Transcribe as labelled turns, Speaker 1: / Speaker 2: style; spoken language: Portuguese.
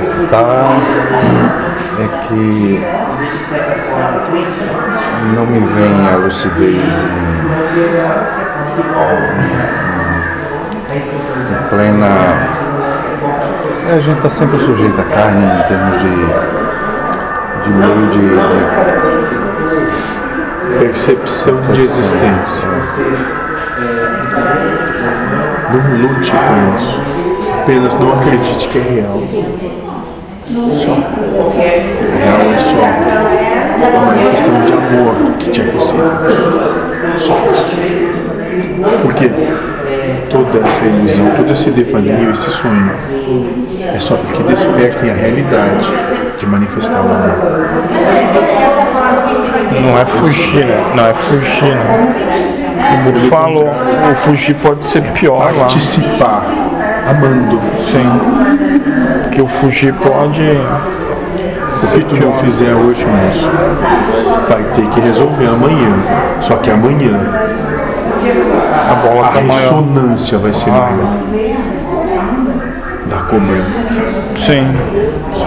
Speaker 1: despertar é que não me vem a lucidez em, plena. A gente está sempre sujeito à carne em termos de, de meio
Speaker 2: de, de percepção de existência. Não lute com isso. Apenas não acredite que é real. Só. Real é só uma manifestação de amor que te é possível. Só. Porque toda essa ilusão, todo esse devaneio, esse sonho, é só porque despertem a realidade de manifestar o amor.
Speaker 3: Não é fugir, né? Não é fugir, né? Como falou, o fugir pode ser pior
Speaker 2: lá. Participar, amando.
Speaker 3: Sim. Porque o fugir pode.
Speaker 2: O que tu não fizer hoje, moço, vai ter que resolver amanhã. Só que amanhã
Speaker 3: a bola
Speaker 2: a
Speaker 3: tá
Speaker 2: ressonância
Speaker 3: maior.
Speaker 2: vai ser
Speaker 3: Ah.
Speaker 2: maior da cobrança.
Speaker 3: Sim.
Speaker 2: Só